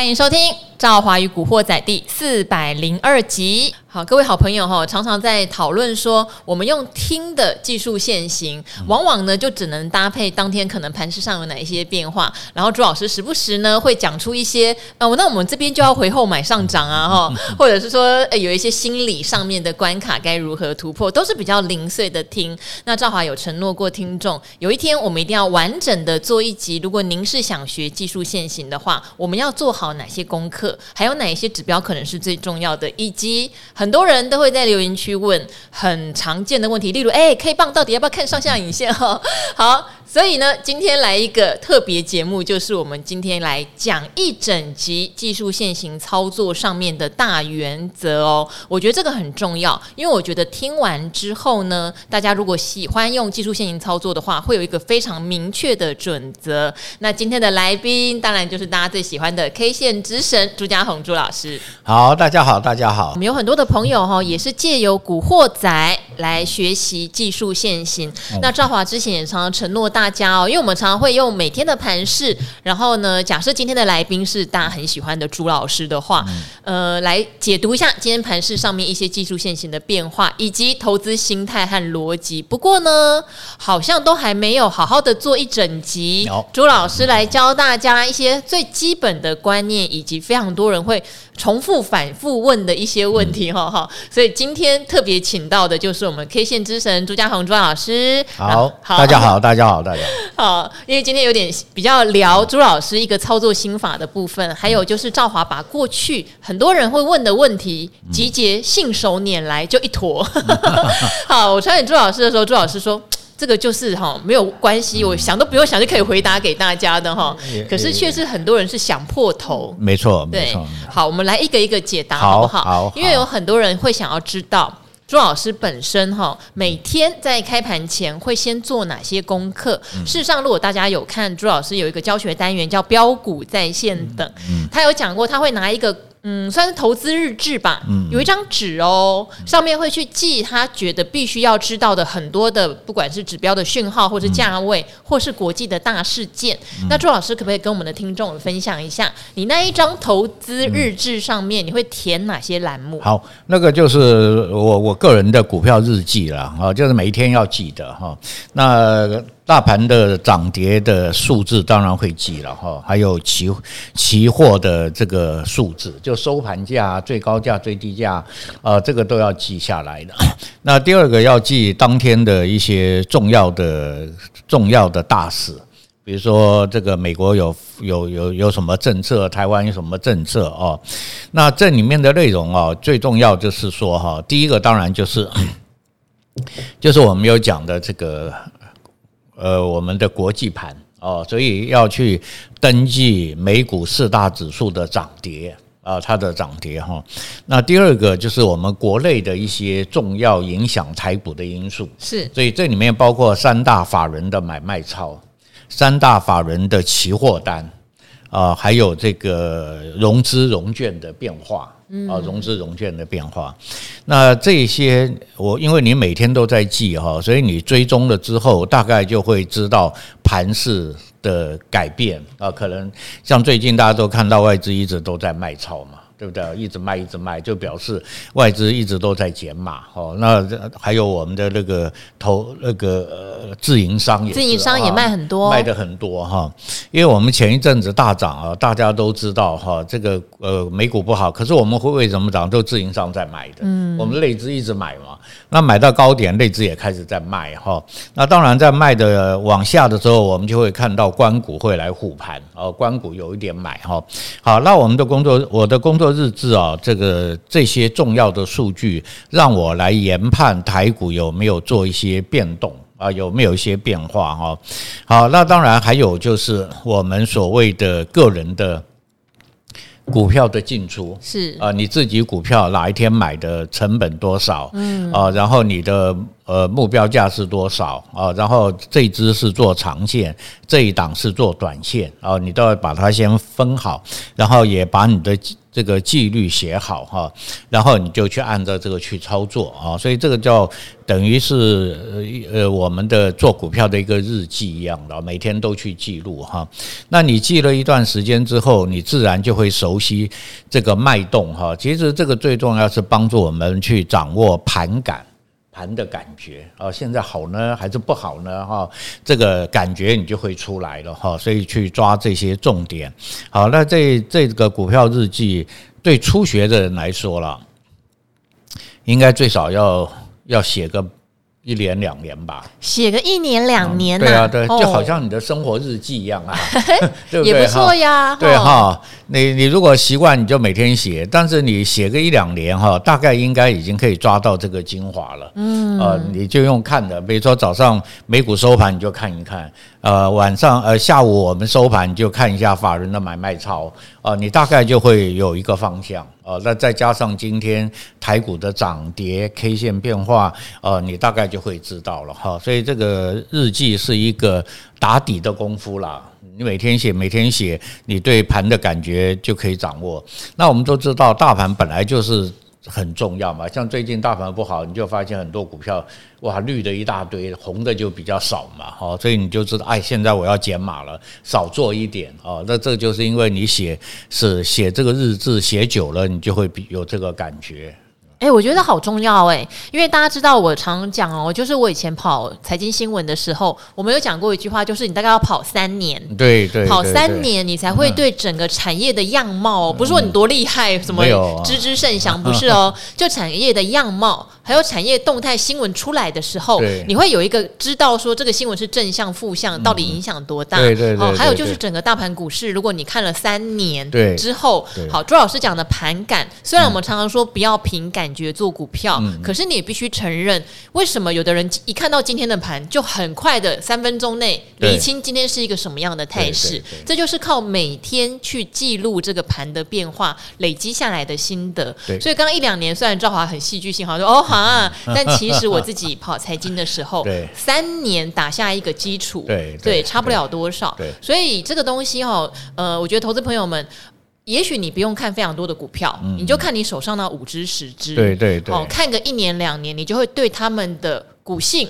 欢迎收听《赵华与古惑仔》第四百零二集。好，各位好朋友哈，常常在讨论说，我们用听的技术线型，往往呢就只能搭配当天可能盘势上有哪一些变化，然后朱老师时不时呢会讲出一些，呃，那我们这边就要回后买上涨啊 哈，或者是说，呃，有一些心理上面的关卡该如何突破，都是比较零碎的听。那赵华有承诺过听众，有一天我们一定要完整的做一集。如果您是想学技术线型的话，我们要做好哪些功课，还有哪一些指标可能是最重要的，以及。很多人都会在留言区问很常见的问题，例如，哎，K 棒到底要不要看上下影线？哈，好。所以呢，今天来一个特别节目，就是我们今天来讲一整集技术线型操作上面的大原则哦。我觉得这个很重要，因为我觉得听完之后呢，大家如果喜欢用技术线型操作的话，会有一个非常明确的准则。那今天的来宾，当然就是大家最喜欢的 K 线之神朱家宏朱老师。好，大家好，大家好。我们有很多的朋友哈，也是借由古惑仔来学习技术线型。嗯、那赵华之前也常常承诺大。家哦，因为我们常常会用每天的盘势，然后呢，假设今天的来宾是大家很喜欢的朱老师的话，嗯、呃，来解读一下今天盘势上面一些技术线型的变化，以及投资心态和逻辑。不过呢，好像都还没有好好的做一整集，有朱老师来教大家一些最基本的观念，以及非常多人会重复反复问的一些问题，哈哈、嗯。所以今天特别请到的就是我们 K 线之神朱家宏朱老师。好，好，大家好，大家好，大家。好，因为今天有点比较聊朱老师一个操作心法的部分，还有就是赵华把过去很多人会问的问题集结信手拈来就一坨。好，我传给朱老师的时候，朱老师说这个就是哈没有关系，我想都不用想就可以回答给大家的哈。可是确实很多人是想破头，没错，对。好，我们来一个一个解答好不好？好，因为有很多人会想要知道。朱老师本身哈，每天在开盘前会先做哪些功课？事实上，如果大家有看朱老师有一个教学单元叫标股在线等，他有讲过，他会拿一个。嗯，算是投资日志吧。嗯，有一张纸哦，上面会去记他觉得必须要知道的很多的，不管是指标的讯号，或是价位，嗯、或是国际的大事件。嗯、那朱老师可不可以跟我们的听众分享一下，你那一张投资日志上面你会填哪些栏目？好，那个就是我我个人的股票日记了啊，就是每一天要记的哈。那大盘的涨跌的数字当然会记了哈，还有期期货的这个数字，就收盘价、最高价、最低价，啊，这个都要记下来的。那第二个要记当天的一些重要的重要的大事，比如说这个美国有有有有什么政策，台湾有什么政策哦。那这里面的内容啊，最重要就是说哈，第一个当然就是 就是我们有讲的这个。呃，我们的国际盘哦，所以要去登记美股四大指数的涨跌啊，它的涨跌哈。那第二个就是我们国内的一些重要影响台股的因素，是，所以这里面包括三大法人的买卖超，三大法人的期货单啊，还有这个融资融券的变化。啊，融资融券的变化，那这些我因为你每天都在记哈，所以你追踪了之后，大概就会知道盘势的改变啊。可能像最近大家都看到外资一直都在卖超嘛。对不对？一直卖，一直卖，就表示外资一直都在减码。哦，那还有我们的那个投那个呃自营商也，自营商也卖很多，卖的很多哈。因为我们前一阵子大涨啊，大家都知道哈，这个呃美股不好，可是我们会为什么涨？都自营商在买的。嗯，我们内资一直买嘛，那买到高点，内资也开始在卖哈。那当然在卖的往下的时候，我们就会看到关股会来护盘，哦，关股有一点买哈。好，那我们的工作，我的工作。日志啊，这个这些重要的数据，让我来研判台股有没有做一些变动啊，有没有一些变化哈？好，那当然还有就是我们所谓的个人的股票的进出是啊，你自己股票哪一天买的成本多少？嗯啊，然后你的呃目标价是多少啊？然后这只是做长线，这一档是做短线啊，你都要把它先分好，然后也把你的。这个纪律写好哈，然后你就去按照这个去操作啊，所以这个叫等于是呃呃我们的做股票的一个日记一样的，每天都去记录哈。那你记了一段时间之后，你自然就会熟悉这个脉动哈。其实这个最重要是帮助我们去掌握盘感。盘的感觉啊，现在好呢还是不好呢？哈，这个感觉你就会出来了哈，所以去抓这些重点。好，那这这个股票日记对初学的人来说了，应该最少要要写个。一年两年吧，写个一年两年，对啊，对，就好像你的生活日记一样啊，对不对？也不错呀，对哈。你你如果习惯，你就每天写，但是你写个一两年哈，大概应该已经可以抓到这个精华了。嗯，呃，你就用看的，比如说早上美股收盘你就看一看，呃，晚上呃下午我们收盘你就看一下法人的买卖操，啊，你大概就会有一个方向。哦，那再加上今天台股的涨跌 K 线变化，呃，你大概就会知道了哈。所以这个日记是一个打底的功夫啦。你每天写，每天写，你对盘的感觉就可以掌握。那我们都知道，大盘本来就是。很重要嘛，像最近大盘不好，你就发现很多股票哇绿的一大堆，红的就比较少嘛，好，所以你就知道，哎，现在我要减码了，少做一点哦。那这就是因为你写是写这个日志写久了，你就会比有这个感觉。哎、欸，我觉得好重要哎、欸，因为大家知道我常讲哦，就是我以前跑财经新闻的时候，我们有讲过一句话，就是你大概要跑三年，对对，跑三年你才会对整个产业的样貌，不是说你多厉害，什么知之甚详，不是哦，就产业的样貌，还有产业动态新闻出来的时候，你会有一个知道说这个新闻是正向负向，到底影响多大？对对对。还有就是整个大盘股市，如果你看了三年之后，好，朱老师讲的盘感，虽然我们常常说不要凭感。感觉做股票，可是你也必须承认，为什么有的人一看到今天的盘，就很快的三分钟内厘清今天是一个什么样的态势？这就是靠每天去记录这个盘的变化累积下来的心得。所以刚刚一两年，虽然赵华很戏剧性，好像说哦好啊，但其实我自己 跑财经的时候，三年打下一个基础，对对，差不了多少。所以这个东西哈，呃，我觉得投资朋友们。也许你不用看非常多的股票，嗯、你就看你手上那五只十只，对对对，哦，看个一年两年，你就会对他们的股性，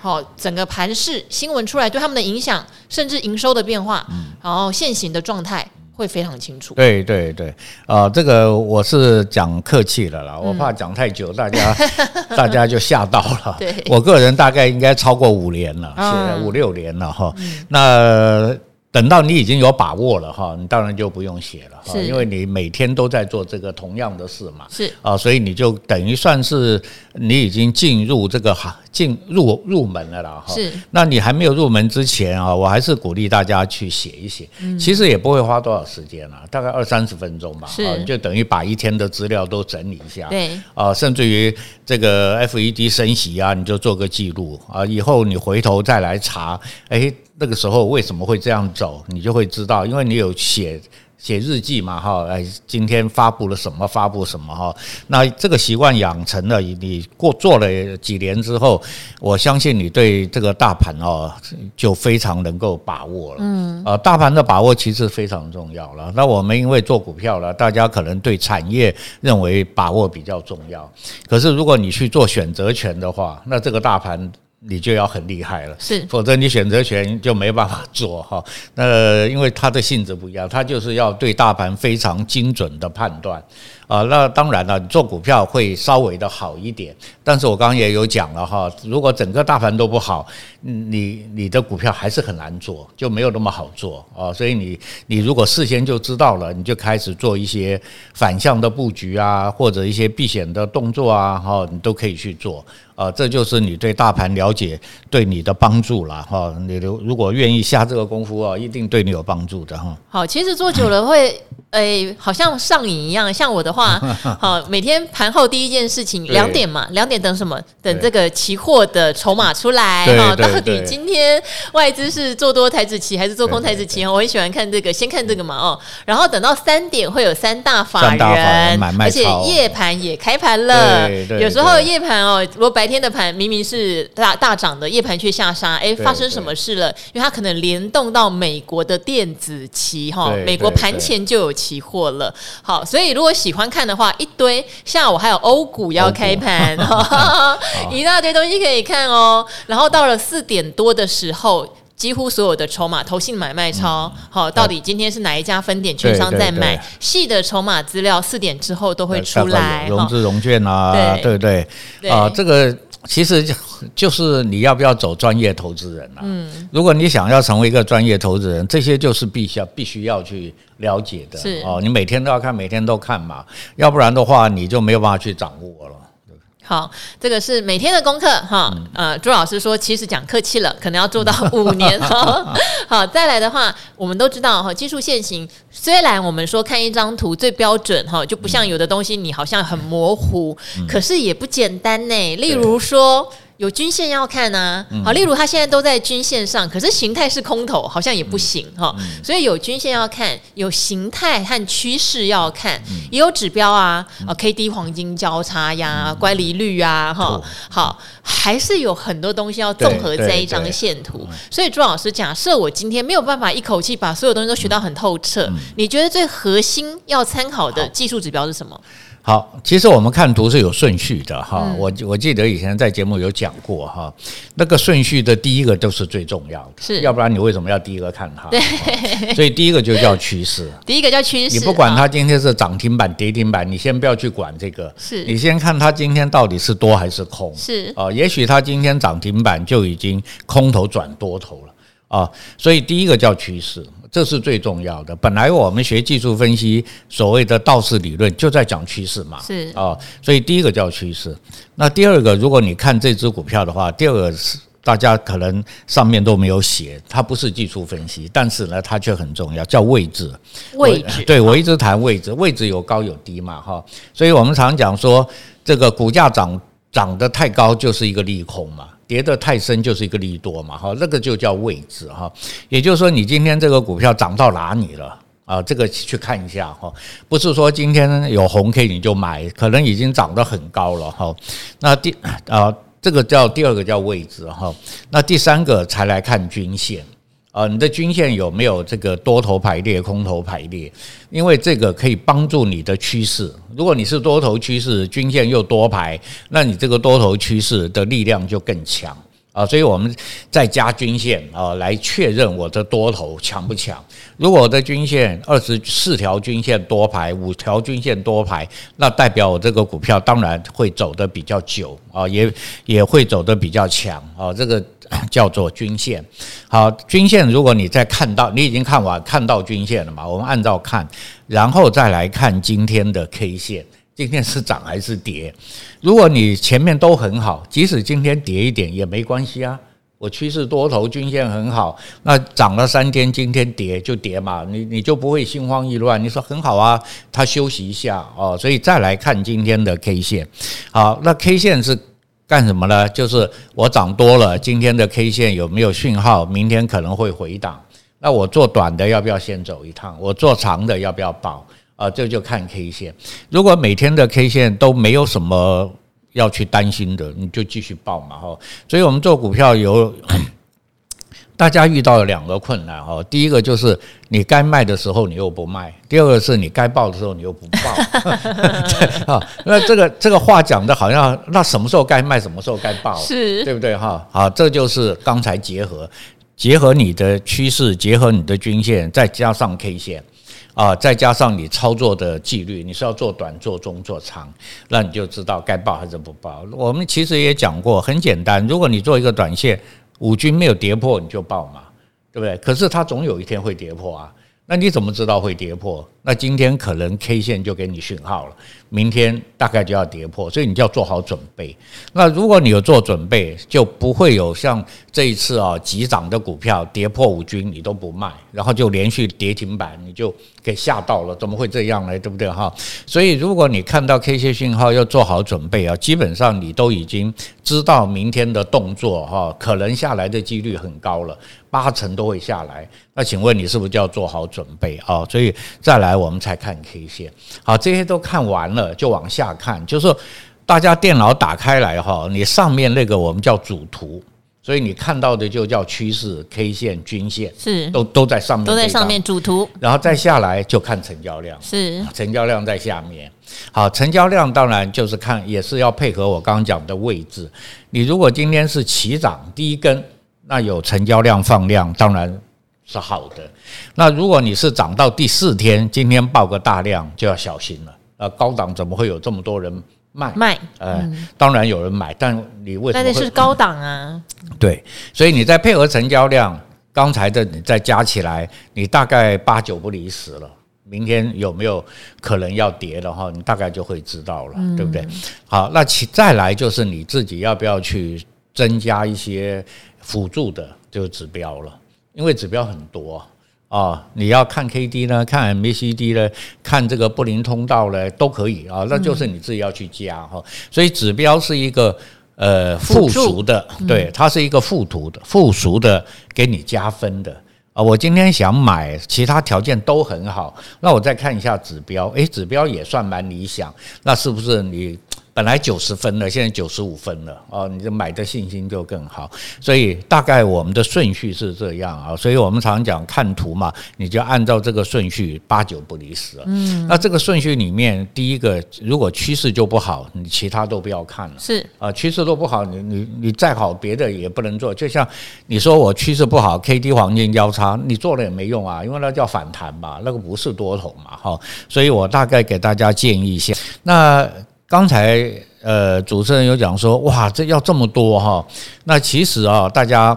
好、哦，整个盘势新闻出来对他们的影响，甚至营收的变化，嗯、然后现行的状态会非常清楚。对对对，啊、呃，这个我是讲客气了啦，我怕讲太久，大家 大家就吓到了。对，我个人大概应该超过五年了，嗯、五六年了哈。嗯、那。等到你已经有把握了哈，你当然就不用写了哈，因为你每天都在做这个同样的事嘛，是。啊，所以你就等于算是你已经进入这个行进入入门了啦哈。是，那你还没有入门之前啊，我还是鼓励大家去写一写，其实也不会花多少时间啊，大概二三十分钟吧，是，就等于把一天的资料都整理一下，对，啊，甚至于这个 FED 升息啊，你就做个记录啊，以后你回头再来查，哎。那个时候为什么会这样走，你就会知道，因为你有写写日记嘛，哈，哎，今天发布了什么，发布什么，哈，那这个习惯养成了，你过做了几年之后，我相信你对这个大盘哦，就非常能够把握了，嗯，呃，大盘的把握其实非常重要了。那我们因为做股票了，大家可能对产业认为把握比较重要，可是如果你去做选择权的话，那这个大盘。你就要很厉害了，是，否则你选择权就没办法做 哈。那因为它的性质不一样，它就是要对大盘非常精准的判断啊。那当然了，你做股票会稍微的好一点，但是我刚刚也有讲了哈，如果整个大盘都不好，你你的股票还是很难做，就没有那么好做啊。所以你你如果事先就知道了，你就开始做一些反向的布局啊，或者一些避险的动作啊，哈，你都可以去做。啊，这就是你对大盘了解对你的帮助了哈。你如果愿意下这个功夫啊，一定对你有帮助的哈。好，其实做久了会。诶，好像上瘾一样。像我的话，好，每天盘后第一件事情两点嘛，两点等什么？等这个期货的筹码出来哈。到底今天外资是做多台子期还是做空台子期？我很喜欢看这个，先看这个嘛哦。然后等到三点会有三大法人，而且夜盘也开盘了。有时候夜盘哦，如果白天的盘明明是大大涨的，夜盘却下杀。哎，发生什么事了？因为它可能联动到美国的电子期哈，美国盘前就有。期货了。好，所以如果喜欢看的话，一堆下午还有欧股要开盘，一大堆东西可以看哦。然后到了四点多的时候。几乎所有的筹码、投信买卖超，好、嗯，到底今天是哪一家分点券商在买？细的筹码资料四点之后都会出来，融资融券啊，对不对？啊，这个其实就就是你要不要走专业投资人啊？嗯，如果你想要成为一个专业投资人，这些就是必须要必须要去了解的。是哦，你每天都要看，每天都看嘛，要不然的话你就没有办法去掌握了。好，这个是每天的功课哈。呃，朱老师说，其实讲客气了，可能要做到 五年哈。好，再来的话，我们都知道哈，技术线型虽然我们说看一张图最标准哈，就不像有的东西你好像很模糊，可是也不简单呢。例如说。有均线要看啊，好，例如它现在都在均线上，可是形态是空头，好像也不行哈。所以有均线要看，有形态和趋势要看，也有指标啊，啊，K D 黄金交叉呀，乖离率啊，哈，好，还是有很多东西要综合在一张线图。所以朱老师，假设我今天没有办法一口气把所有东西都学到很透彻，你觉得最核心要参考的技术指标是什么？好，其实我们看图是有顺序的哈。我我记得以前在节目有讲过哈，那个顺序的第一个都是最重要的，是，要不然你为什么要第一个看它？对，所以第一个就叫趋势，第一个叫趋势。你不管它今天是涨停板、跌停板，你先不要去管这个，是你先看它今天到底是多还是空。是啊，也许它今天涨停板就已经空头转多头了啊，所以第一个叫趋势。这是最重要的。本来我们学技术分析，所谓的道氏理论就在讲趋势嘛，是啊，所以第一个叫趋势。那第二个，如果你看这只股票的话，第二个是大家可能上面都没有写，它不是技术分析，但是呢，它却很重要，叫位置。位置，对，我一直谈位置，位置有高有低嘛，哈，所以我们常讲说，这个股价涨涨得太高就是一个利空嘛。跌得太深就是一个利多嘛，哈，那个就叫位置哈。也就是说，你今天这个股票涨到哪里了啊？这个去看一下哈，不是说今天有红 K 你就买，可能已经涨得很高了哈。那第啊，这个叫第二个叫位置哈。那第三个才来看均线。啊，你的均线有没有这个多头排列、空头排列？因为这个可以帮助你的趋势。如果你是多头趋势，均线又多排，那你这个多头趋势的力量就更强啊。所以我们再加均线啊，来确认我的多头强不强。如果我的均线二十四条均线多排，五条均线多排，那代表我这个股票当然会走得比较久啊，也也会走得比较强啊。这个。叫做均线，好，均线如果你再看到，你已经看完看到均线了嘛？我们按照看，然后再来看今天的 K 线，今天是涨还是跌？如果你前面都很好，即使今天跌一点也没关系啊。我趋势多头均线很好，那涨了三天，今天跌就跌嘛，你你就不会心慌意乱。你说很好啊，它休息一下哦，所以再来看今天的 K 线，好，那 K 线是。干什么呢？就是我涨多了，今天的 K 线有没有讯号？明天可能会回档。那我做短的要不要先走一趟？我做长的要不要抱？啊，这就看 K 线。如果每天的 K 线都没有什么要去担心的，你就继续报嘛。哈，所以我们做股票有。大家遇到了两个困难哈，第一个就是你该卖的时候你又不卖，第二个是你该报的时候你又不报。啊，那这个这个话讲的好像那什么时候该卖，什么时候该报，是对不对哈？好，这就是刚才结合结合你的趋势，结合你的均线，再加上 K 线啊，再加上你操作的纪律，你是要做短、做中、做长，那你就知道该报还是不报。我们其实也讲过，很简单，如果你做一个短线。五均没有跌破，你就报嘛，对不对？可是它总有一天会跌破啊，那你怎么知道会跌破？那今天可能 K 线就给你讯号了，明天大概就要跌破，所以你就要做好准备。那如果你有做准备，就不会有像这一次啊急涨的股票跌破五均你都不卖，然后就连续跌停板，你就给吓到了，怎么会这样呢？对不对哈？所以如果你看到 K 线讯号要做好准备啊，基本上你都已经知道明天的动作哈，可能下来的几率很高了，八成都会下来。那请问你是不是就要做好准备啊？所以再来。我们才看 K 线，好，这些都看完了，就往下看。就是大家电脑打开来哈，你上面那个我们叫主图，所以你看到的就叫趋势 K 线、均线，是都都在上面，都在上面主图，然后再下来就看成交量，是成交量在下面。好，成交量当然就是看，也是要配合我刚刚讲的位置。你如果今天是起涨第一根，那有成交量放量，当然是好的。那如果你是涨到第四天，今天爆个大量，就要小心了。呃，高档怎么会有这么多人？卖卖，呃，当然有人买，但你为什么？但是是高档啊。对，所以你再配合成交量，刚才的你再加起来，你大概八九不离十了。明天有没有可能要跌的话，你大概就会知道了，对不对？好，那其再来就是你自己要不要去增加一些辅助的就是指标了，因为指标很多。啊，你要看 K D 呢，看 MACD 呢，看这个布林通道呢，都可以啊，那就是你自己要去加哈。所以指标是一个呃附属的，对，它是一个附图的附属的，给你加分的啊。我今天想买，其他条件都很好，那我再看一下指标，诶，指标也算蛮理想，那是不是你？本来九十分了，现在九十五分了哦，你就买的信心就更好。所以大概我们的顺序是这样啊，所以我们常讲看图嘛，你就按照这个顺序八九不离十。嗯，那这个顺序里面，第一个如果趋势就不好，你其他都不要看了。是啊，趋势都不好，你你你再好别的也不能做。就像你说我趋势不好，K D 黄金交叉，你做了也没用啊，因为那叫反弹嘛，那个不是多头嘛，哈。所以我大概给大家建议一下，那。刚才呃，主持人有讲说，哇，这要这么多哈？那其实啊，大家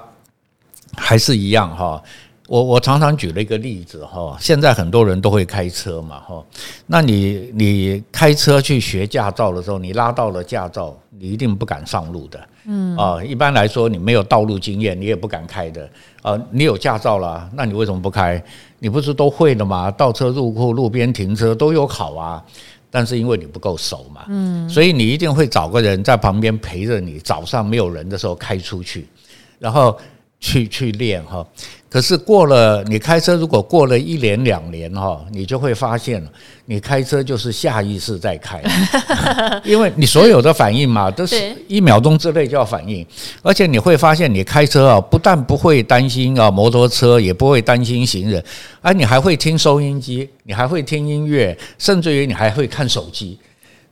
还是一样哈。我我常常举了一个例子哈，现在很多人都会开车嘛哈。那你你开车去学驾照的时候，你拉到了驾照，你一定不敢上路的。嗯啊，一般来说，你没有道路经验，你也不敢开的。啊，你有驾照了，那你为什么不开？你不是都会了吗？倒车入库、路边停车都有考啊。但是因为你不够熟嘛，嗯，所以你一定会找个人在旁边陪着你，早上没有人的时候开出去，然后去去练哈。可是过了，你开车如果过了一年两年哈，你就会发现，你开车就是下意识在开，因为你所有的反应嘛，都是一秒钟之内就要反应，而且你会发现，你开车啊，不但不会担心啊摩托车，也不会担心行人，而你还会听收音机，你还会听音乐，甚至于你还会看手机。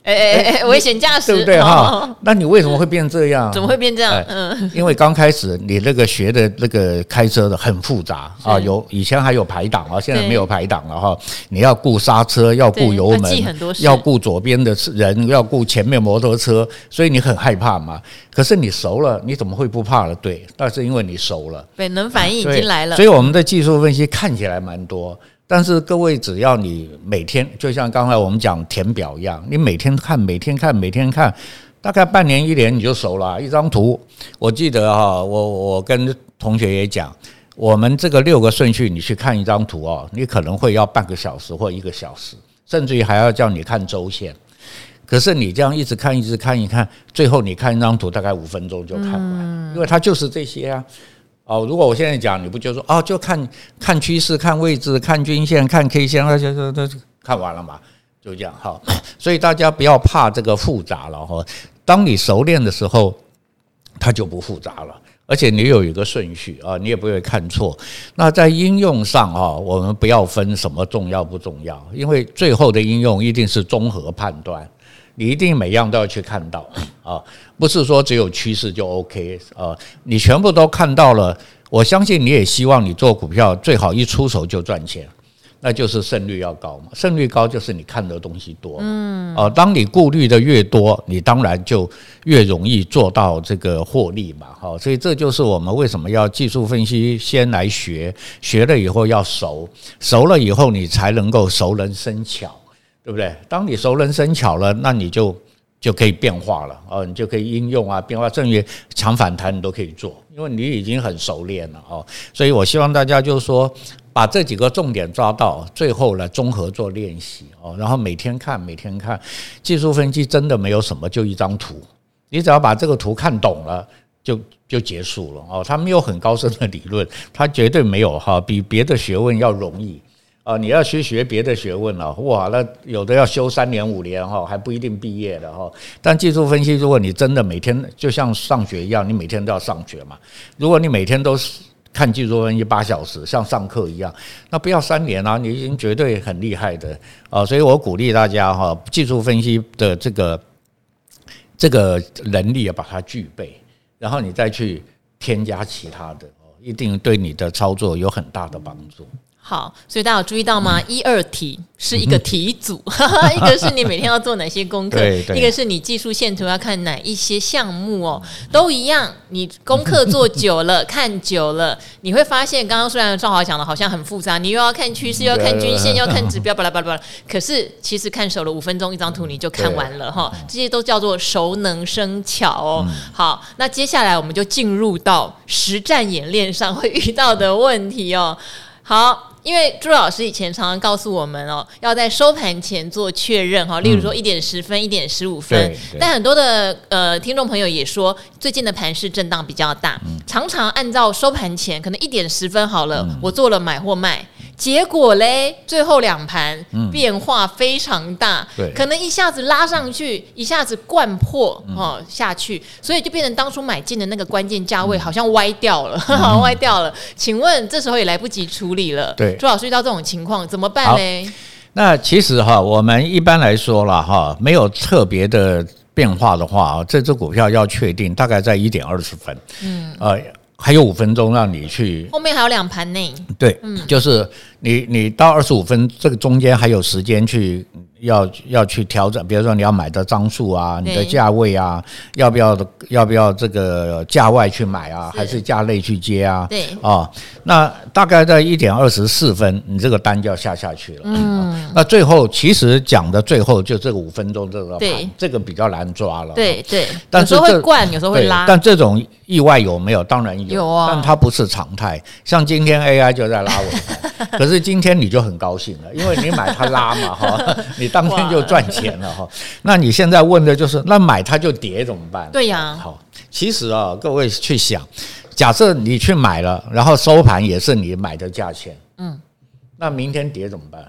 哎哎哎，危险驾驶，对不对哈？那你为什么会变这样？怎么会变这样？嗯，因为刚开始你那个学的那个开车的很复杂啊，有以前还有排档啊，现在没有排档了哈。你要顾刹车，要顾油门，要顾左边的人，要顾前面摩托车，所以你很害怕嘛。可是你熟了，你怎么会不怕了？对，那是因为你熟了，本能反应已经来了。所以我们的技术分析看起来蛮多。但是各位，只要你每天就像刚才我们讲填表一样，你每天看、每天看、每天看，大概半年、一年你就熟了。一张图，我记得哈，我我跟同学也讲，我们这个六个顺序，你去看一张图哦，你可能会要半个小时或一个小时，甚至于还要叫你看周线。可是你这样一直看、一直看、一看，最后你看一张图大概五分钟就看完，因为它就是这些啊。哦，如果我现在讲，你不就说哦，就看看趋势、看位置、看均线、看 K 线，那就就就看完了嘛，就这样哈。所以大家不要怕这个复杂了哈。当你熟练的时候，它就不复杂了，而且你有一个顺序啊，你也不会看错。那在应用上啊，我们不要分什么重要不重要，因为最后的应用一定是综合判断。你一定每样都要去看到啊，不是说只有趋势就 OK 啊，你全部都看到了，我相信你也希望你做股票最好一出手就赚钱，那就是胜率要高嘛，胜率高就是你看的东西多，嗯，哦，当你顾虑的越多，你当然就越容易做到这个获利嘛，哦，所以这就是我们为什么要技术分析先来学，学了以后要熟，熟了以后你才能够熟能生巧。对不对？当你熟能生巧了，那你就就可以变化了哦，你就可以应用啊，变化，甚至于抢反弹你都可以做，因为你已经很熟练了哦。所以我希望大家就是说，把这几个重点抓到，最后来综合做练习哦，然后每天看，每天看。技术分析真的没有什么，就一张图，你只要把这个图看懂了，就就结束了哦。它没有很高深的理论，它绝对没有哈，比别的学问要容易。啊，你要去学别的学问了，哇，那有的要修三年五年哈，还不一定毕业的哈。但技术分析，如果你真的每天就像上学一样，你每天都要上学嘛。如果你每天都看技术分析八小时，像上课一样，那不要三年啊，你已经绝对很厉害的啊。所以我鼓励大家哈，技术分析的这个这个能力要把它具备，然后你再去添加其他的，一定对你的操作有很大的帮助。好，所以大家有注意到吗？嗯、一二题是一个题组，一个是你每天要做哪些功课，一个是你技术线图要看哪一些项目哦，都一样。你功课做久了，看久了，你会发现，刚刚虽然赵华讲的好像很复杂，你又要看趋势，又要看均线，又要看指标，巴拉巴拉巴拉。可是其实看熟了，五分钟一张图你就看完了哈。这些都叫做熟能生巧哦。好，那接下来我们就进入到实战演练上会遇到的问题哦。好。因为朱老师以前常常告诉我们哦，要在收盘前做确认哈，例如说一点十分、一点十五分。但很多的呃听众朋友也说，最近的盘势震荡比较大，常常按照收盘前可能一点十分好了，我做了买或卖。结果嘞，最后两盘变化非常大，嗯、可能一下子拉上去，一下子灌破哦下去，所以就变成当初买进的那个关键价位好像歪掉了，嗯、歪掉了。请问这时候也来不及处理了。对，朱老师遇到这种情况怎么办嘞？那其实哈，我们一般来说了哈，没有特别的变化的话啊，这只股票要确定大概在一点二十分。嗯，呃。还有五分钟让你去，后面还有两盘呢。对，嗯，就是你你到二十五分这个中间还有时间去。要要去调整，比如说你要买的张数啊，你的价位啊，要不要要不要这个价外去买啊，还是价内去接啊？对啊，那大概在一点二十四分，你这个单就要下下去了。嗯，那最后其实讲的最后就这个五分钟这个盘，这个比较难抓了。对对，但是有时候会灌，有时候会拉。但这种意外有没有？当然有，有啊，但它不是常态。像今天 AI 就在拉尾盘，可是今天你就很高兴了，因为你买它拉嘛，哈，你。当天就赚钱了哈，那你现在问的就是，那买它就跌怎么办？对呀，好，其实啊，各位去想，假设你去买了，然后收盘也是你买的价钱，嗯，那明天跌怎么办？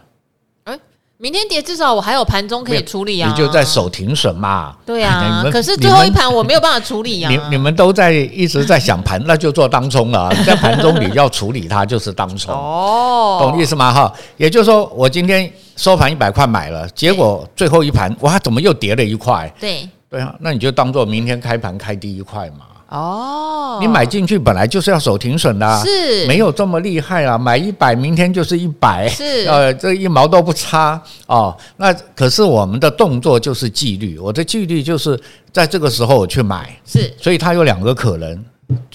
明天跌，至少我还有盘中可以处理啊！你就在守停损嘛。对啊，可是最后一盘我没有办法处理呀。你你们都在一直在想盘，那就做当冲了。在盘中你要处理它，就是当冲。哦，懂意思吗？哈，也就是说，我今天收盘一百块买了，结果最后一盘哇，怎么又跌了一块？对对啊，那你就当做明天开盘开第一块嘛。哦，你买进去本来就是要守停损的，是没有这么厉害啊。买一百，明天就是一百，是 呃，这一毛都不差哦。那可是我们的动作就是纪律，我的纪律就是在这个时候我去买，是，所以它有两个可能，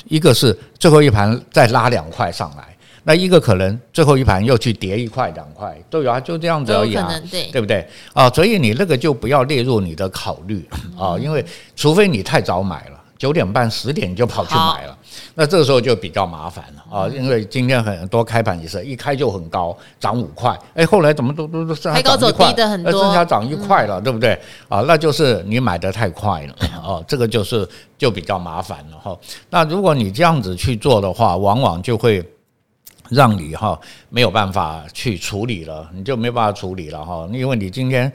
一个是最后一盘再拉两块上来，那一个可能最后一盘又去跌一块两块都有啊，就这样子而已啊，对对不对啊？所以你那个就不要列入你的考虑啊，因为除非你太早买了。九点半十点就跑去买了，那这个时候就比较麻烦了啊！因为今天很多开盘也是一开就很高，涨五块，哎，后来怎么都都都剩下涨一块，那剩下涨一块了，对不对？啊，那就是你买的太快了哦，这个就是就比较麻烦了哈。那如果你这样子去做的话，往往就会让你哈没有办法去处理了，你就没办法处理了哈，因为你今天。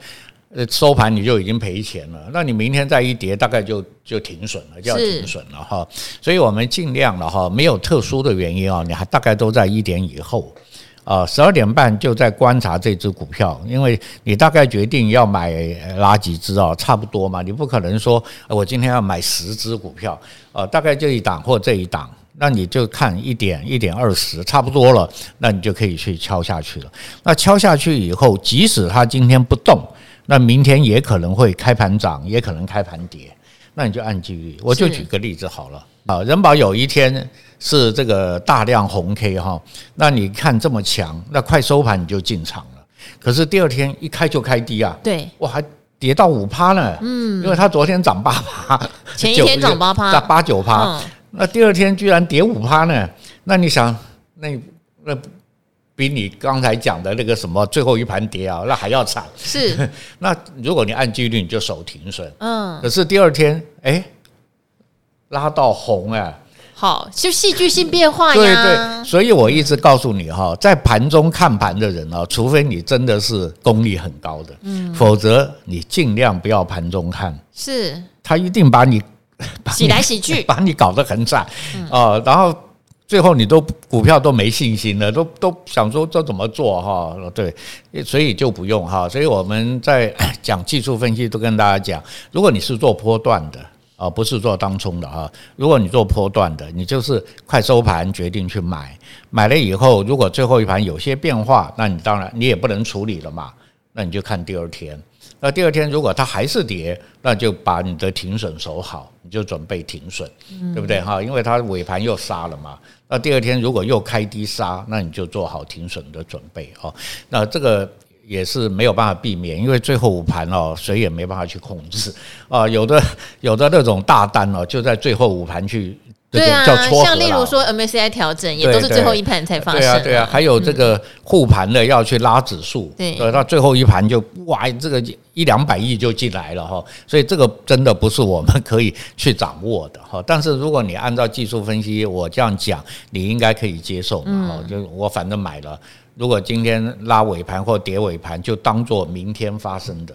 呃，收盘你就已经赔钱了，那你明天再一跌，大概就就停损了，就要停损了哈。所以我们尽量了哈，没有特殊的原因啊，你还大概都在一点以后啊，十二点半就在观察这只股票，因为你大概决定要买哪几只啊，差不多嘛，你不可能说我今天要买十只股票啊，大概这一档或这一档，那你就看一点一点二十差不多了，那你就可以去敲下去了。那敲下去以后，即使它今天不动。那明天也可能会开盘涨，也可能开盘跌，那你就按纪律。我就举个例子好了啊，人保有一天是这个大量红 K 哈，那你看这么强，那快收盘你就进场了。可是第二天一开就开低啊，对，我还跌到五趴呢，嗯，因为它昨天涨八趴，前一天涨八趴，涨八九趴，那第二天居然跌五趴呢？那你想，那那。比你刚才讲的那个什么最后一盘跌啊，那还要惨。是，那如果你按纪律，你就守停损。嗯。可是第二天，哎，拉到红哎，好，就戏剧性变化呀。对对，所以我一直告诉你哈，在盘中看盘的人啊，除非你真的是功力很高的，嗯，否则你尽量不要盘中看。是，他一定把你洗来洗去，把你搞得很惨啊，然后最后你都股票都没信心了，都都想说这怎么做哈？对，所以就不用哈。所以我们在 讲技术分析都跟大家讲，如果你是做波段的。啊，不是做当冲的哈。如果你做波段的，你就是快收盘决定去买，买了以后，如果最后一盘有些变化，那你当然你也不能处理了嘛。那你就看第二天。那第二天如果它还是跌，那就把你的停损守好，你就准备停损，对不对哈？因为它尾盘又杀了嘛。那第二天如果又开低杀，那你就做好停损的准备哦。那这个。也是没有办法避免，因为最后五盘哦，谁也没办法去控制啊。有的有的那种大单哦，就在最后五盘去，对啊，像例如说 MSCI 调整，也都是最后一盘才发生。对啊，对啊，还有这个护盘的要去拉指数，对，到最后一盘就哇，这个一两百亿就进来了哈。所以这个真的不是我们可以去掌握的哈。但是如果你按照技术分析，我这样讲，你应该可以接受嘛。哈，就我反正买了。如果今天拉尾盘或跌尾盘，就当做明天发生的，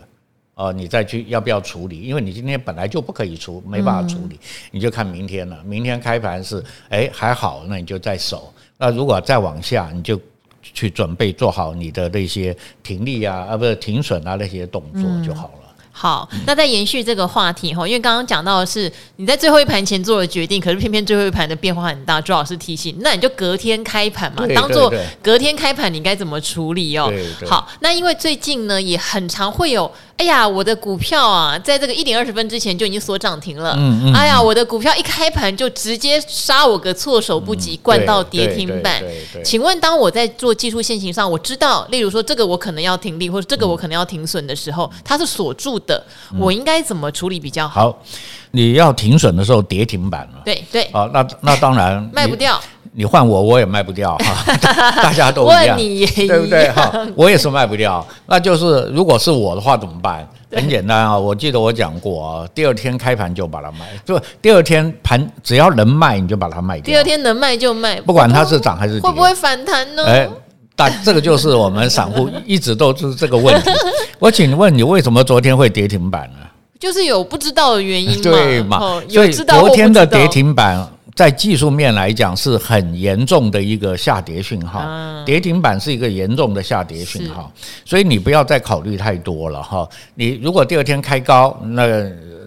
哦，你再去要不要处理？因为你今天本来就不可以处，没办法处理，你就看明天了。明天开盘是诶还好，那你就再守。那如果再往下，你就去准备做好你的那些停利啊，啊不是停损啊那些动作就好了。好，那再延续这个话题哈，因为刚刚讲到的是你在最后一盘前做了决定，可是偏偏最后一盘的变化很大，朱老师提醒，那你就隔天开盘嘛，当做隔天开盘你该怎么处理哦？好，那因为最近呢也很常会有。哎呀，我的股票啊，在这个一点二十分之前就已经锁涨停了。嗯嗯。哎呀，我的股票一开盘就直接杀我个措手不及，灌到跌停板。请问，当我在做技术线型上，我知道，例如说这个我可能要停利，或者这个我可能要停损的时候，它是锁住的，我应该怎么处理比较好？好，你要停损的时候跌停板了。对对。啊，那那当然卖不掉。你换我，我也卖不掉哈，大家都一样，对不对哈？我也是卖不掉，那就是如果是我的话怎么办？很简单啊，我记得我讲过啊，第二天开盘就把它卖，就第二天盘只要能卖你就把它卖掉。第二天能卖就卖，不管它是涨还是跌，会不会反弹呢？哎，但这个就是我们散户一直都是这个问题。我请问你，为什么昨天会跌停板呢？就是有不知道的原因，对嘛？所以昨天的跌停板。在技术面来讲，是很严重的一个下跌讯号，跌停板是一个严重的下跌讯号，所以你不要再考虑太多了哈。你如果第二天开高，那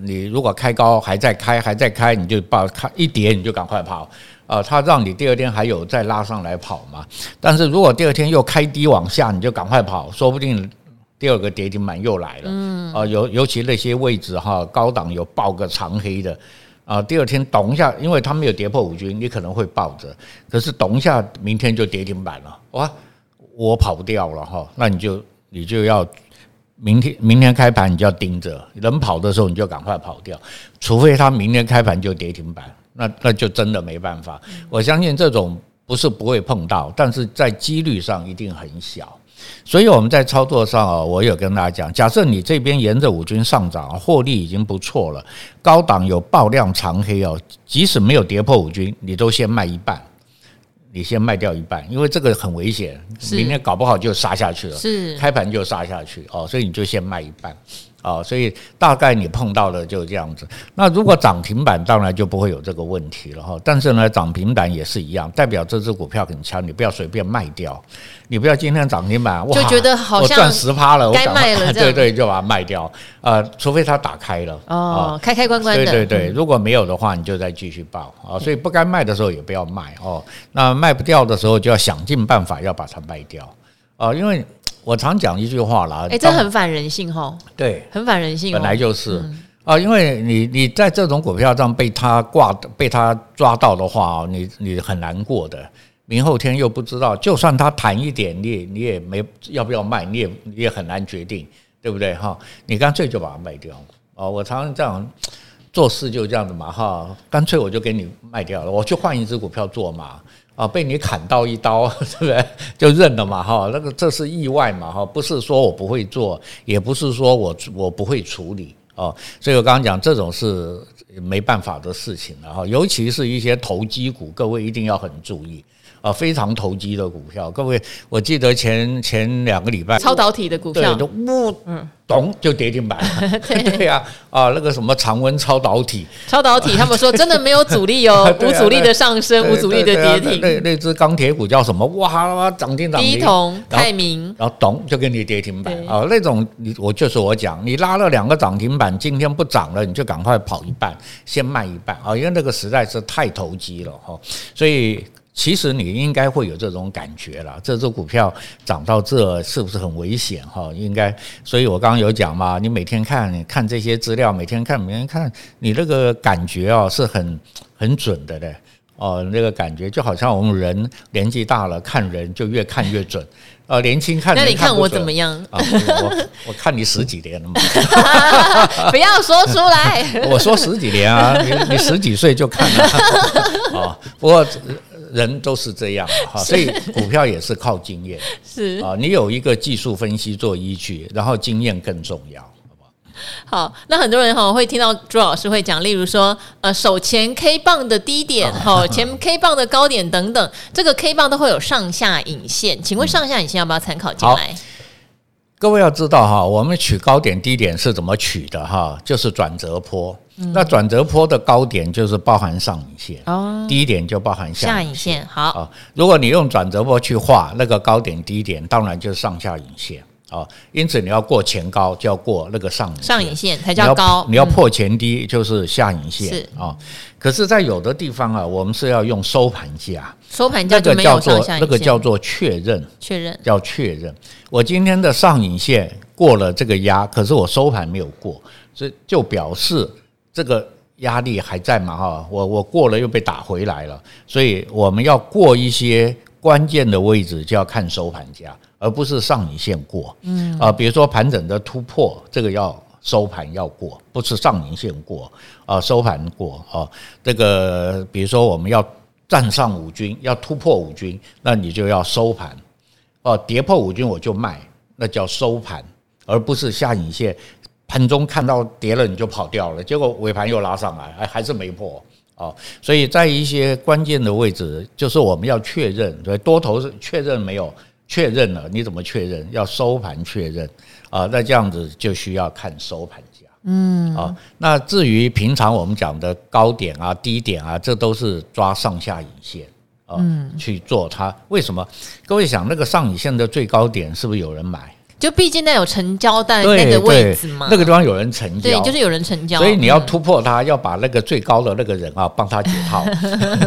你如果开高还在开还在开，你就把它一跌你就赶快跑啊，它让你第二天还有再拉上来跑嘛。但是如果第二天又开低往下，你就赶快跑，说不定第二个跌停板又来了。嗯啊，尤尤其那些位置哈，高档有爆个长黑的。啊，第二天咚一下，因为它没有跌破五均，你可能会抱着。可是咚一下，明天就跌停板了，哇，我跑不掉了哈。那你就你就要明天明天开盘你就要盯着，能跑的时候你就赶快跑掉，除非它明天开盘就跌停板，那那就真的没办法。我相信这种不是不会碰到，但是在几率上一定很小。所以我们在操作上啊，我有跟大家讲，假设你这边沿着五均上涨，获利已经不错了，高档有爆量长黑哦，即使没有跌破五均，你都先卖一半，你先卖掉一半，因为这个很危险，明天搞不好就杀下去了，是开盘就杀下去哦，所以你就先卖一半。啊，所以大概你碰到的就这样子。那如果涨停板，当然就不会有这个问题了哈。但是呢，涨停板也是一样，代表这只股票很强，你不要随便卖掉。你不要今天涨停板，哇，就觉得好像赚十趴了，我该卖了，对对，就把它卖掉。呃，除非它打开了哦，开开关关的。对对对，如果没有的话，你就再继续报啊。所以不该卖的时候也不要卖哦。那卖不掉的时候，就要想尽办法要把它卖掉啊，因为。我常讲一句话啦，哎，这很反人性哈。对，很反人性，本来就是啊，因为你你在这种股票上被他挂被他抓到的话，你你很难过的。明后天又不知道，就算他弹一点，你也你也没要不要卖，你也你也很难决定，对不对哈？你干脆就把它卖掉啊！我常常这样做事就这样子嘛哈，干脆我就给你卖掉了，我去换一只股票做嘛。啊，被你砍到一刀，对不对？就认了嘛，哈，那个这是意外嘛，哈，不是说我不会做，也不是说我我不会处理，哦。所以我刚刚讲这种是没办法的事情了哈，尤其是一些投机股，各位一定要很注意。啊，非常投机的股票，各位，我记得前前两个礼拜超导体的股票，对，呜，嗯，咚就跌停板了 对呀啊，啊，那个什么常温超导体，超导体，他们说真的没有阻力哦，无阻力的上升，无阻力的跌停，那那只钢铁股叫什么？哇，涨停涨停，第一铜泰明，然后咚就给你跌停板啊，那种你我就是我讲，你拉了两个涨停板，今天不涨了，你就赶快跑一半，先卖一半啊，因为那个实在是太投机了哈，所以。其实你应该会有这种感觉了，这只股票涨到这是不是很危险哈？应该，所以我刚刚有讲嘛，你每天看，你看这些资料，每天看，每天看，你那个感觉啊是很很准的嘞。哦，那个感觉就好像我们人年纪大了，看人就越看越准。呃，年轻看，那你看我怎么样？啊，我我看你十几年了嘛，不要说出来。我说十几年啊，你你十几岁就看了啊。不过。人都是这样 哈，所以股票也是靠经验。是啊，你有一个技术分析做依据，然后经验更重要，好那很多人哈会听到朱老师会讲，例如说呃，手前 K 棒的低点 哈，前 K 棒的高点等等，这个 K 棒都会有上下影线，请问上下影线要不要参考进来？各位要知道哈，我们取高点低点是怎么取的哈？就是转折坡。嗯、那转折坡的高点就是包含上影线，哦，低点就包含下影线。好啊，如果你用转折坡去画那个高点低点，当然就是上下影线啊。因此你要过前高，就要过那个上影线，上影线才叫高。你要，你要破前低，就是下影线。是啊。可是，在有的地方啊，我们是要用收盘价，收盘价就没有上下影线，那个叫做确认，确认叫确认。我今天的上影线过了这个压，可是我收盘没有过，所以就表示这个压力还在嘛哈。我我过了又被打回来了，所以我们要过一些关键的位置，就要看收盘价，而不是上影线过。嗯啊，比如说盘整的突破，这个要。收盘要过，不是上影线过啊，收盘过啊。这个比如说我们要站上五均，要突破五均，那你就要收盘哦。跌破五均我就卖，那叫收盘，而不是下影线。盘中看到跌了你就跑掉了，结果尾盘又拉上来，还还是没破啊。所以在一些关键的位置，就是我们要确认，对多头是确认没有确认了，你怎么确认？要收盘确认。啊，那这样子就需要看收盘价，嗯，啊，那至于平常我们讲的高点啊、低点啊，这都是抓上下影线啊，去做它。为什么？各位想，那个上影线的最高点是不是有人买？就毕竟那有成交在那个位置嘛，那个地方有人成交，对，就是有人成交，所以你要突破它，要把那个最高的那个人啊帮他解套，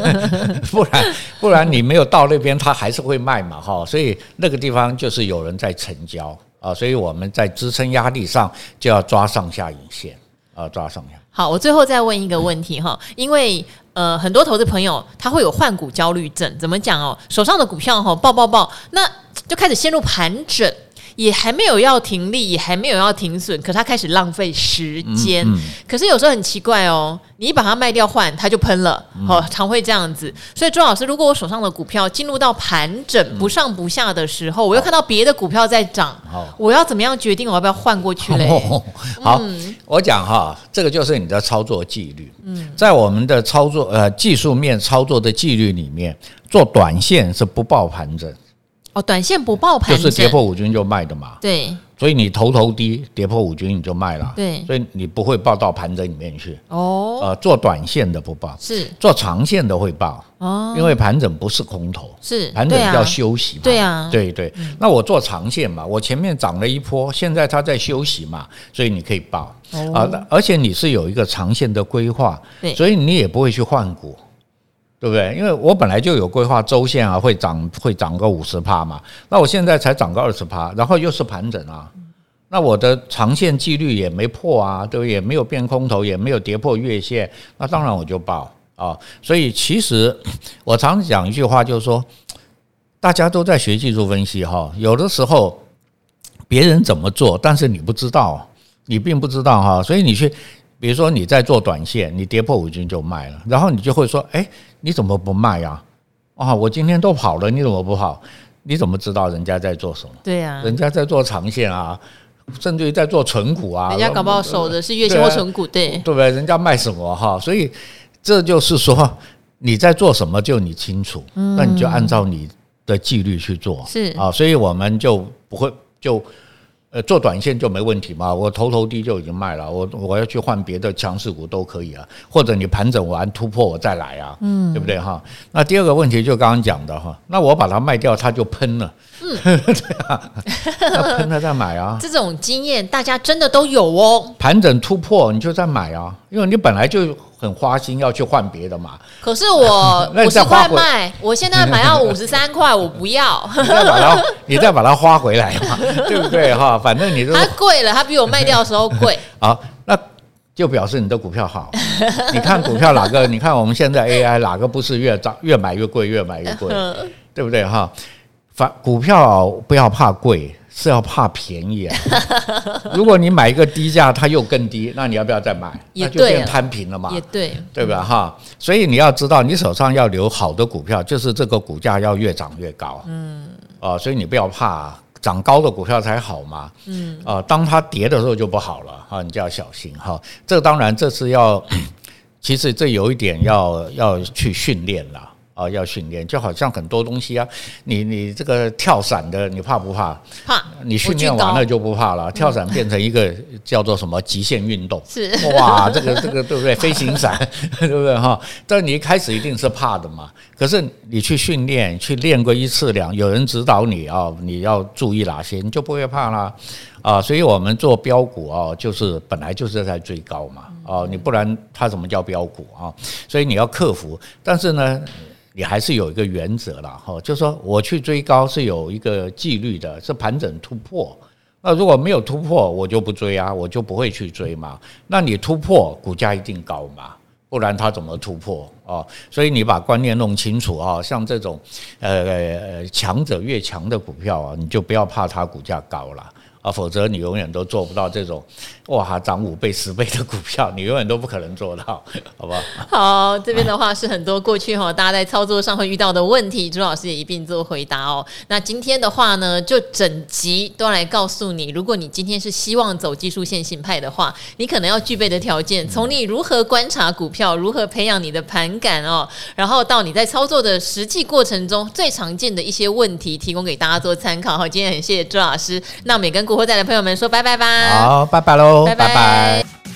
不然不然你没有到那边，他还是会卖嘛，哈，所以那个地方就是有人在成交。啊，所以我们在支撑压力上就要抓上下影线啊，抓上下。好，我最后再问一个问题哈，因为呃，很多投资朋友他会有换股焦虑症，怎么讲哦？手上的股票哈，爆爆爆，那就开始陷入盘整。也还没有要停利，也还没有要停损，可它开始浪费时间。嗯嗯、可是有时候很奇怪哦，你一把它卖掉换，它就喷了，哦，常会这样子。所以朱老师，如果我手上的股票进入到盘整不上不下的时候，嗯、我又看到别的股票在涨，我要怎么样决定我要不要换过去嘞？好，嗯、我讲哈，这个就是你的操作纪律。嗯，在我们的操作呃技术面操作的纪律里面，做短线是不报盘整。哦，短线不抱盘就是跌破五均就卖的嘛。对，所以你头头低跌破五均你就卖了。对，所以你不会报到盘整里面去。哦，呃，做短线的不报，是做长线的会报。哦，因为盘整不是空头，是盘整要休息嘛。对啊，对对。那我做长线嘛，我前面涨了一波，现在它在休息嘛，所以你可以报。啊，而且你是有一个长线的规划，对，所以你也不会去换股。对不对？因为我本来就有规划周线啊，会涨会涨个五十趴嘛。那我现在才涨个二十趴，然后又是盘整啊。那我的长线纪律也没破啊，对不对？也没有变空头，也没有跌破月线。那当然我就报啊。所以其实 我常讲一句话，就是说大家都在学技术分析哈。有的时候别人怎么做，但是你不知道，你并不知道哈。所以你去。比如说你在做短线，你跌破五均就卖了，然后你就会说：“哎，你怎么不卖呀？啊，我今天都跑了，你怎么不跑？你怎么知道人家在做什么？对呀，人家在做长线啊，甚至于在做存股啊，人家搞不好守的是月线或存股，对对不对？人家卖什么哈？所以这就是说你在做什么就你清楚，那你就按照你的纪律去做，是啊，所以我们就不会就。呃，做短线就没问题嘛，我头头低就已经卖了，我我要去换别的强势股都可以啊，或者你盘整完突破我再来啊，嗯，对不对哈？那第二个问题就刚刚讲的哈，那我把它卖掉，它就喷了，嗯，对啊，那喷了再买啊，这种经验大家真的都有哦，盘整突破你就再买啊，因为你本来就。很花心要去换别的嘛？可是我 五十块卖，我现在买到五十三块，我不要。你再把它，你再把它花回来嘛，对不对哈？反正你它贵了，它比我卖掉的时候贵。好，那就表示你的股票好。你看股票哪个？你看我们现在 AI 哪个不是越涨越买越贵，越买越贵，对不对哈？反股票不要怕贵。是要怕便宜啊！如果你买一个低价，它又更低，那你要不要再买？那就变摊平了嘛。也对，对吧？哈，所以你要知道，你手上要留好的股票，就是这个股价要越涨越高。嗯，啊，所以你不要怕涨高的股票才好嘛。嗯，啊，当它跌的时候就不好了哈，你就要小心哈。这当然这是要，其实这有一点要要去训练了。啊，要训练，就好像很多东西啊，你你这个跳伞的，你怕不怕？怕。你训练完了就不怕了，跳伞变成一个叫做什么极限运动？是。哇，这个这个对不对？飞行伞，对不对哈？但你一开始一定是怕的嘛。可是你去训练，去练过一次两，有人指导你啊，你要注意哪些，你就不会怕了啊。所以我们做标股啊，就是本来就是在最高嘛。啊，你不然它怎么叫标股啊？所以你要克服，但是呢。你还是有一个原则了哈，就说我去追高是有一个纪律的，是盘整突破。那如果没有突破，我就不追啊，我就不会去追嘛。那你突破，股价一定高嘛，不然它怎么突破啊？所以你把观念弄清楚啊，像这种呃强者越强的股票啊，你就不要怕它股价高了。啊，否则你永远都做不到这种哇涨五倍十倍的股票，你永远都不可能做到，好不好？好，这边的话是很多过去哈，大家在操作上会遇到的问题，朱老师也一并做回答哦。那今天的话呢，就整集都来告诉你，如果你今天是希望走技术线型派的话，你可能要具备的条件，从你如何观察股票，如何培养你的盘感哦，然后到你在操作的实际过程中最常见的一些问题，提供给大家做参考。好，今天很谢谢朱老师，那我们也跟股。活仔的朋友们说拜拜吧，好，拜拜喽，拜拜。拜拜。